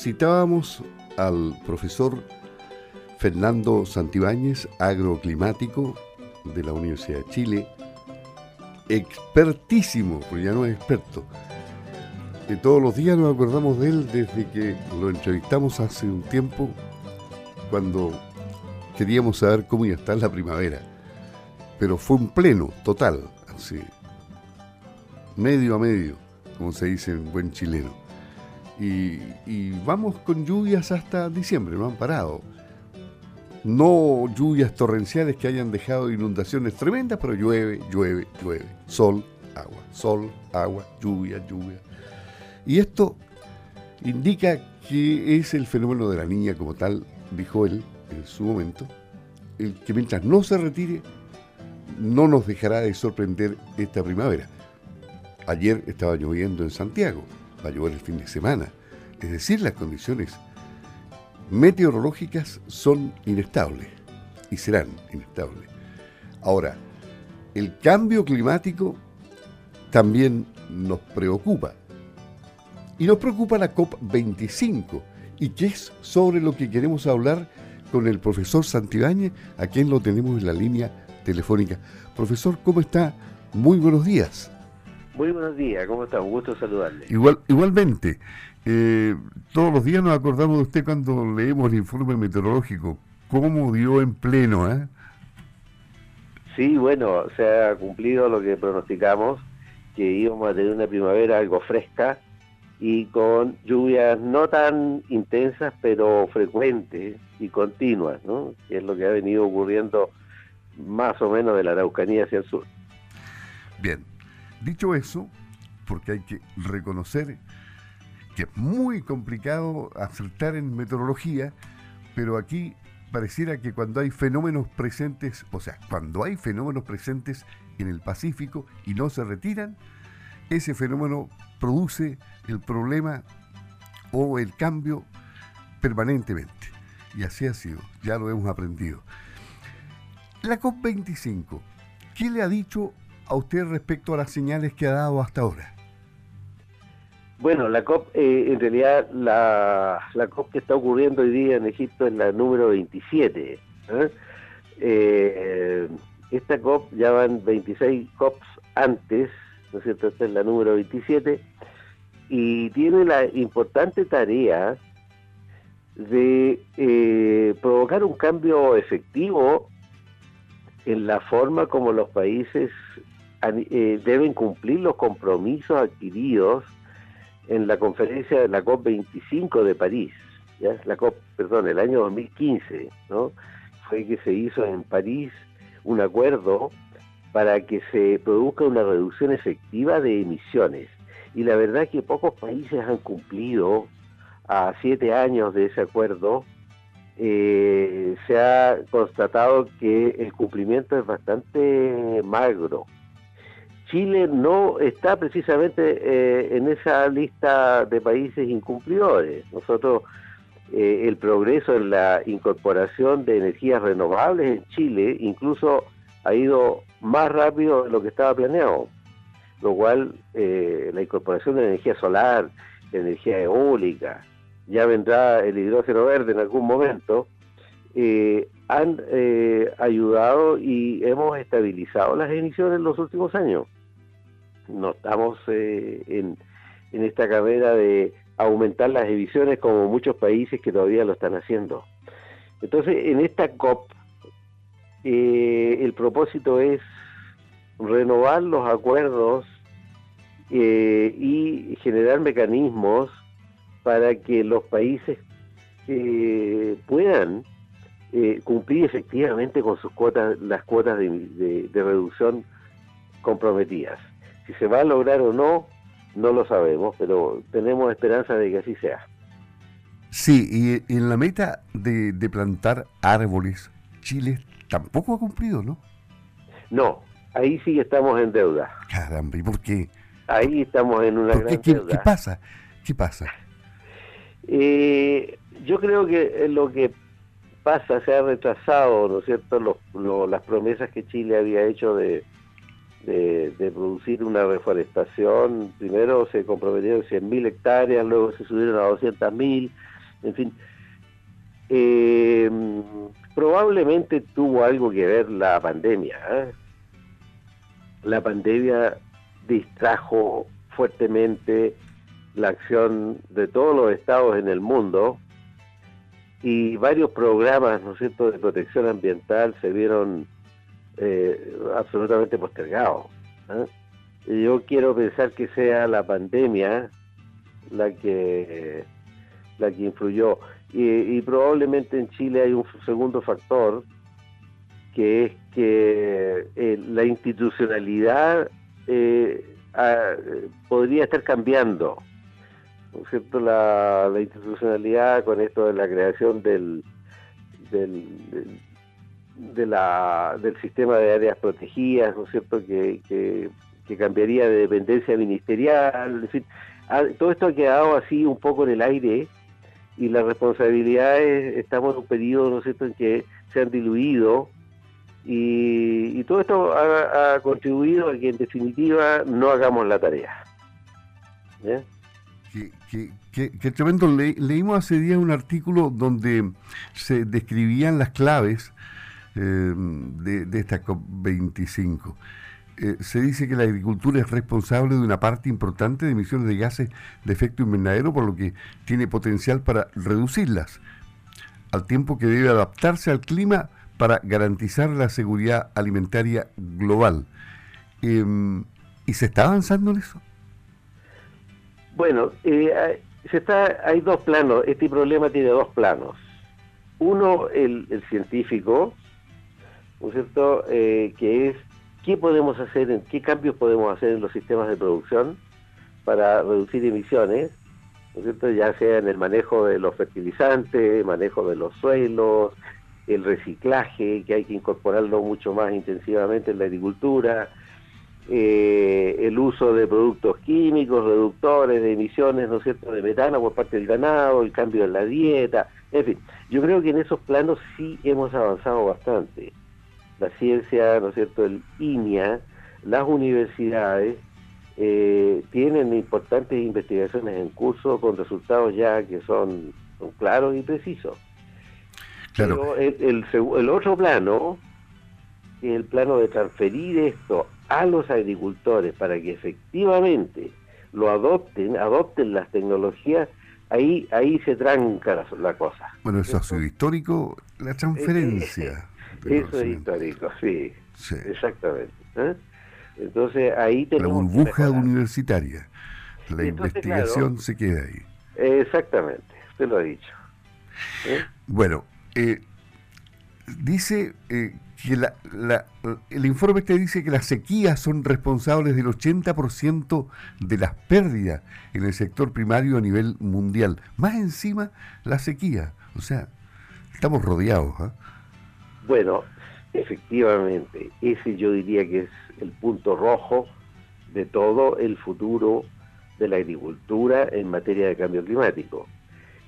citábamos al profesor Fernando Santibáñez, agroclimático de la Universidad de Chile, expertísimo, porque ya no es experto. Que todos los días nos acordamos de él desde que lo entrevistamos hace un tiempo, cuando queríamos saber cómo iba a estar la primavera. Pero fue un pleno, total, así, medio a medio, como se dice en buen chileno. Y, vamos con lluvias hasta diciembre, no han parado no lluvias torrenciales que hayan dejado inundaciones tremendas, pero llueve, llueve, llueve. Sol, agua, sol, agua, lluvia, lluvia. Y esto indica que es el fenómeno de la niña como tal, dijo él en su momento, el que mientras no se retire, no nos dejará de sorprender esta primavera. Ayer estaba lloviendo en Santiago, va a llover el fin de semana. Es decir, las condiciones meteorológicas son inestables y serán inestables. Ahora, el cambio climático también nos preocupa. Y nos preocupa la COP25, y que es sobre lo que queremos hablar con el profesor Santibáñez, a quien lo tenemos en la línea telefónica. Profesor, ¿cómo está? Muy buenos días. Muy buenos días, ¿cómo está? Un gusto saludarle. Igual, igualmente. Eh, todos los días nos acordamos de usted cuando leemos el informe meteorológico. ¿Cómo dio en pleno? Eh? Sí, bueno, se ha cumplido lo que pronosticamos, que íbamos a tener una primavera algo fresca y con lluvias no tan intensas, pero frecuentes y continuas, ¿no? Que es lo que ha venido ocurriendo más o menos de la Araucanía hacia el sur. Bien, dicho eso, porque hay que reconocer que es muy complicado acertar en meteorología, pero aquí pareciera que cuando hay fenómenos presentes, o sea, cuando hay fenómenos presentes en el Pacífico y no se retiran, ese fenómeno produce el problema o el cambio permanentemente. Y así ha sido, ya lo hemos aprendido. La COP25, ¿qué le ha dicho a usted respecto a las señales que ha dado hasta ahora? Bueno, la COP, eh, en realidad, la, COP que está ocurriendo hoy día en Egipto es la número 27. ¿eh? Eh, esta COP ya van 26 COPs antes, ¿no es cierto? Esta es la número 27 y tiene la importante tarea de provocar un cambio efectivo en la forma como los países deben cumplir los compromisos adquiridos en la conferencia de la COP25 de París, perdón, el año 2015, ¿no? Fue que se hizo en París un acuerdo para que se produzca una reducción efectiva de emisiones. Y la verdad que pocos países han cumplido a siete años de ese acuerdo. Eh, se ha constatado que el cumplimiento es bastante magro. Chile no está precisamente eh, en esa lista de países incumplidores. Nosotros, eh, el progreso en la incorporación de energías renovables en Chile incluso ha ido más rápido de lo que estaba planeado, lo cual eh, la incorporación de energía solar, energía eólica, ya vendrá el hidrógeno verde en algún momento, han ayudado y hemos estabilizado las emisiones en los últimos años no estamos eh, en, esta carrera de aumentar las emisiones como muchos países que todavía lo están haciendo. Entonces, en esta COP, eh, el propósito es renovar los acuerdos eh, y generar mecanismos para que los países puedan cumplir efectivamente con sus cuotas, las cuotas de reducción comprometidas. Si se va a lograr o no, no lo sabemos, pero tenemos esperanza de que así sea. Sí, y en la meta de, plantar árboles, Chile tampoco ha cumplido, ¿no? No, ahí sí estamos en deuda. Caramba, ¿y por qué? Ahí estamos en una gran qué, deuda. ¿Qué pasa? ¿Qué pasa? Eh, yo creo que lo que pasa se ha retrasado, ¿no es cierto?, las promesas que Chile había hecho de de, producir una reforestación. Primero se comprometieron 100.000 hectáreas, luego se subieron a 200.000, en fin. Eh, probablemente tuvo algo que ver la pandemia. ¿eh? La pandemia distrajo fuertemente la acción de todos los estados en el mundo y varios programas, ¿no es cierto?, de protección ambiental se vieron eh, absolutamente postergados. ¿eh? Yo quiero pensar que sea la pandemia la que la que influyó y, probablemente en Chile hay un segundo factor que es que eh, la institucionalidad podría estar cambiando ¿no es cierto? La, institucionalidad con esto de la creación del, de la, del sistema de áreas protegidas, ¿no es cierto? Que, que, cambiaría de dependencia ministerial, en fin, todo esto ha quedado así un poco en el aire y las responsabilidades estamos en un periodo, ¿no es cierto?, en que se han diluido y, todo esto ha, contribuido a que en definitiva no hagamos la tarea. ¿Ya? que, tremendo. leímos hace días un artículo donde se describían las claves eh, de, esta COP25. Eh, se dice que la agricultura es responsable de una parte importante de emisiones de gases de efecto invernadero, por lo que tiene potencial para reducirlas, al tiempo que debe adaptarse al clima para garantizar la seguridad alimentaria global. Em, ¿Y se está avanzando en eso? Bueno, eh, se está, hay dos planos, este problema tiene dos planos. Uno, el, científico, ¿no es cierto?, eh, que es qué podemos hacer, qué cambios podemos hacer en los sistemas de producción para reducir emisiones, ¿no es cierto?, ya sea en el manejo de los fertilizantes, manejo de los suelos, el reciclaje, que hay que incorporarlo mucho más intensivamente en la agricultura, eh, el uso de productos químicos, reductores de emisiones, ¿no es cierto?, de metano por parte del ganado, el cambio en la dieta, en fin, yo creo que en esos planos sí hemos avanzado bastante. La ciencia, ¿no es cierto?, el INIA, las universidades eh, tienen importantes investigaciones en curso con resultados ya que son, claros y precisos. Pero el, el, el otro plano, el plano de transferir esto a los agricultores para que efectivamente lo adopten, adopten las tecnologías, ahí ahí se tranca la, cosa. Bueno, eso ha sido histórico, la transferencia. Eso es histórico, sí, exactamente. ¿eh? Entonces ahí tenemos... La burbuja universitaria, la investigación se queda ahí. Exactamente, usted lo ha dicho. ¿eh? Bueno, eh, dice eh, que la, el informe te dice que las sequías son responsables del 80% de las pérdidas en el sector primario a nivel mundial. Más encima, la sequía. O sea, estamos rodeados. ¿ah? Bueno, efectivamente, ese yo diría que es el punto rojo de todo el futuro de la agricultura en materia de cambio climático.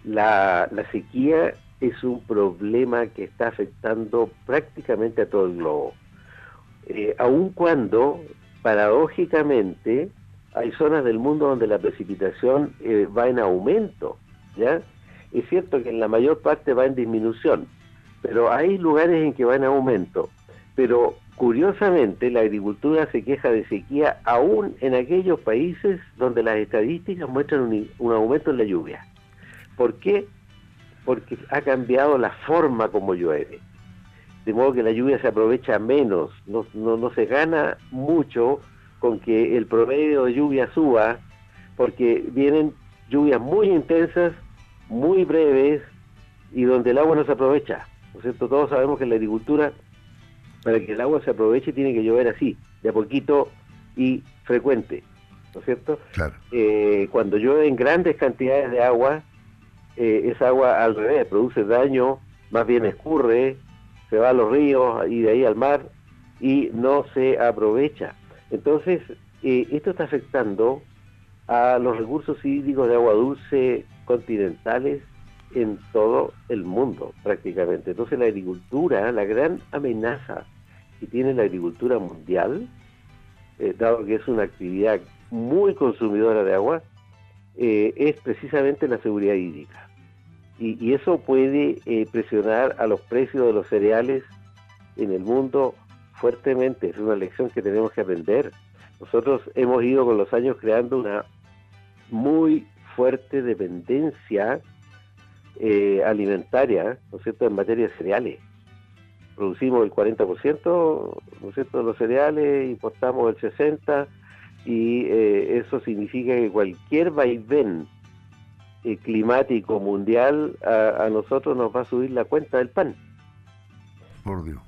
La, sequía es un problema que está afectando prácticamente a todo el globo. Eh, aun cuando, paradójicamente, hay zonas del mundo donde la precipitación eh, va en aumento, ¿ya? Es cierto que en la mayor parte va en disminución, pero hay lugares en que va en aumento. Pero curiosamente la agricultura se queja de sequía aún en aquellos países donde las estadísticas muestran un, aumento en la lluvia. ¿Por qué? porque ha cambiado la forma como llueve. De modo que la lluvia se aprovecha menos, no, no, se gana mucho con que el promedio de lluvia suba, porque vienen lluvias muy intensas, muy breves y donde el agua no se aprovecha. ¿No es cierto? Todos sabemos que en la agricultura, para que el agua se aproveche, tiene que llover así, de a poquito y frecuente. ¿No es cierto? Claro. Eh, cuando llueve en grandes cantidades de agua, eh, esa agua al revés produce daño, más bien escurre, se va a los ríos y de ahí al mar y no se aprovecha. Entonces, eh, esto está afectando a los recursos hídricos de agua dulce continentales en todo el mundo prácticamente. Entonces la agricultura, la gran amenaza que tiene la agricultura mundial eh, dado que es una actividad muy consumidora de agua, eh, es precisamente la seguridad hídrica. Y, eso puede eh, presionar a los precios de los cereales en el mundo fuertemente. Es una lección que tenemos que aprender. Nosotros hemos ido con los años creando una muy fuerte dependencia alimentaria, ¿no es cierto?, en materia de cereales producimos el 40%, ¿no es cierto?, de los cereales, importamos el 60% y eh, eso significa que cualquier vaivén eh, climático mundial a, nosotros nos va a subir la cuenta del pan. Por Dios.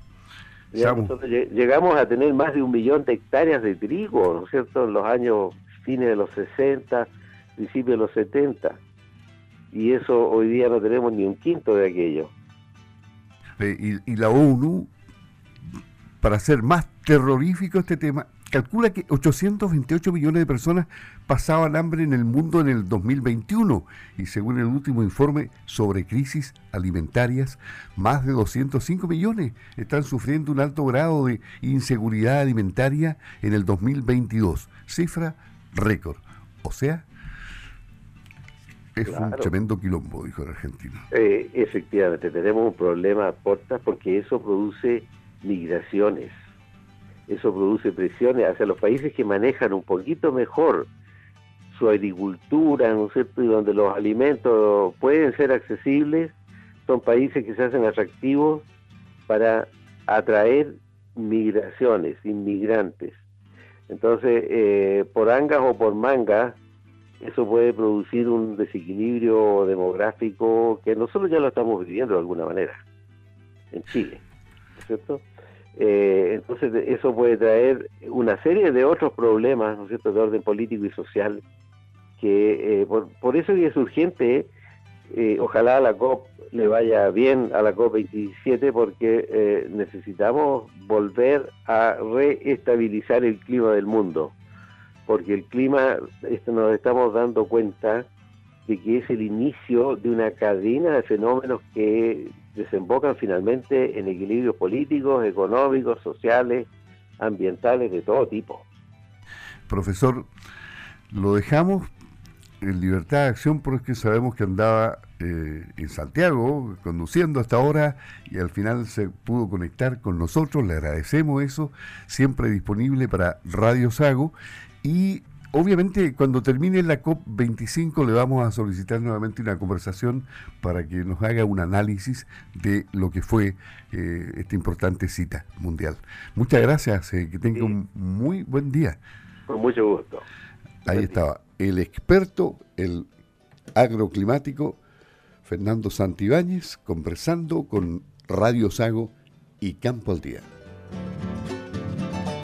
llegamos a tener más de un millón de hectáreas de trigo, ¿no es cierto?, en los años fines de los 60, principios de los 70. Y eso hoy día no tenemos ni un quinto de aquello. Eh, y, la ONU, para hacer más terrorífico este tema, calcula que 828 millones de personas pasaban hambre en el mundo en el 2021 y según el último informe sobre crisis alimentarias, más de 205 millones están sufriendo un alto grado de inseguridad alimentaria en el 2022, cifra récord. O sea, es un tremendo quilombo, dijo el argentino. Eh, efectivamente, tenemos un problema, Porta, porque eso produce migraciones, eso produce presiones hacia los países que manejan un poquito mejor su agricultura, ¿no es cierto? Y donde los alimentos pueden ser accesibles, son países que se hacen atractivos para atraer migraciones, inmigrantes. Entonces, eh, por angas o por mangas, eso puede producir un desequilibrio demográfico que nosotros ya lo estamos viviendo de alguna manera en Chile, ¿no es cierto? Eh, entonces eso puede traer una serie de otros problemas, ¿no es cierto?, de orden político y social, que eh, por, eso es urgente, eh, ojalá a la COP le vaya bien a la COP27 porque necesitamos volver a reestabilizar el clima del mundo porque el clima, nos estamos dando cuenta de que es el inicio de una cadena de fenómenos que desembocan finalmente en equilibrios políticos, económicos, sociales, ambientales, de todo tipo. Profesor, lo dejamos en libertad de acción porque sabemos que andaba eh, en Santiago conduciendo hasta ahora y al final se pudo conectar con nosotros, le agradecemos eso, siempre disponible para Radio Sago y obviamente cuando termine la COP25 le vamos a solicitar nuevamente una conversación para que nos haga un análisis de lo que fue eh, esta importante cita mundial. Muchas gracias, eh, que tenga un muy buen día. Con mucho gusto. Ahí estaba el experto, el agroclimático, Fernando Santibáñez, conversando con Radio Sago y Campo al Día.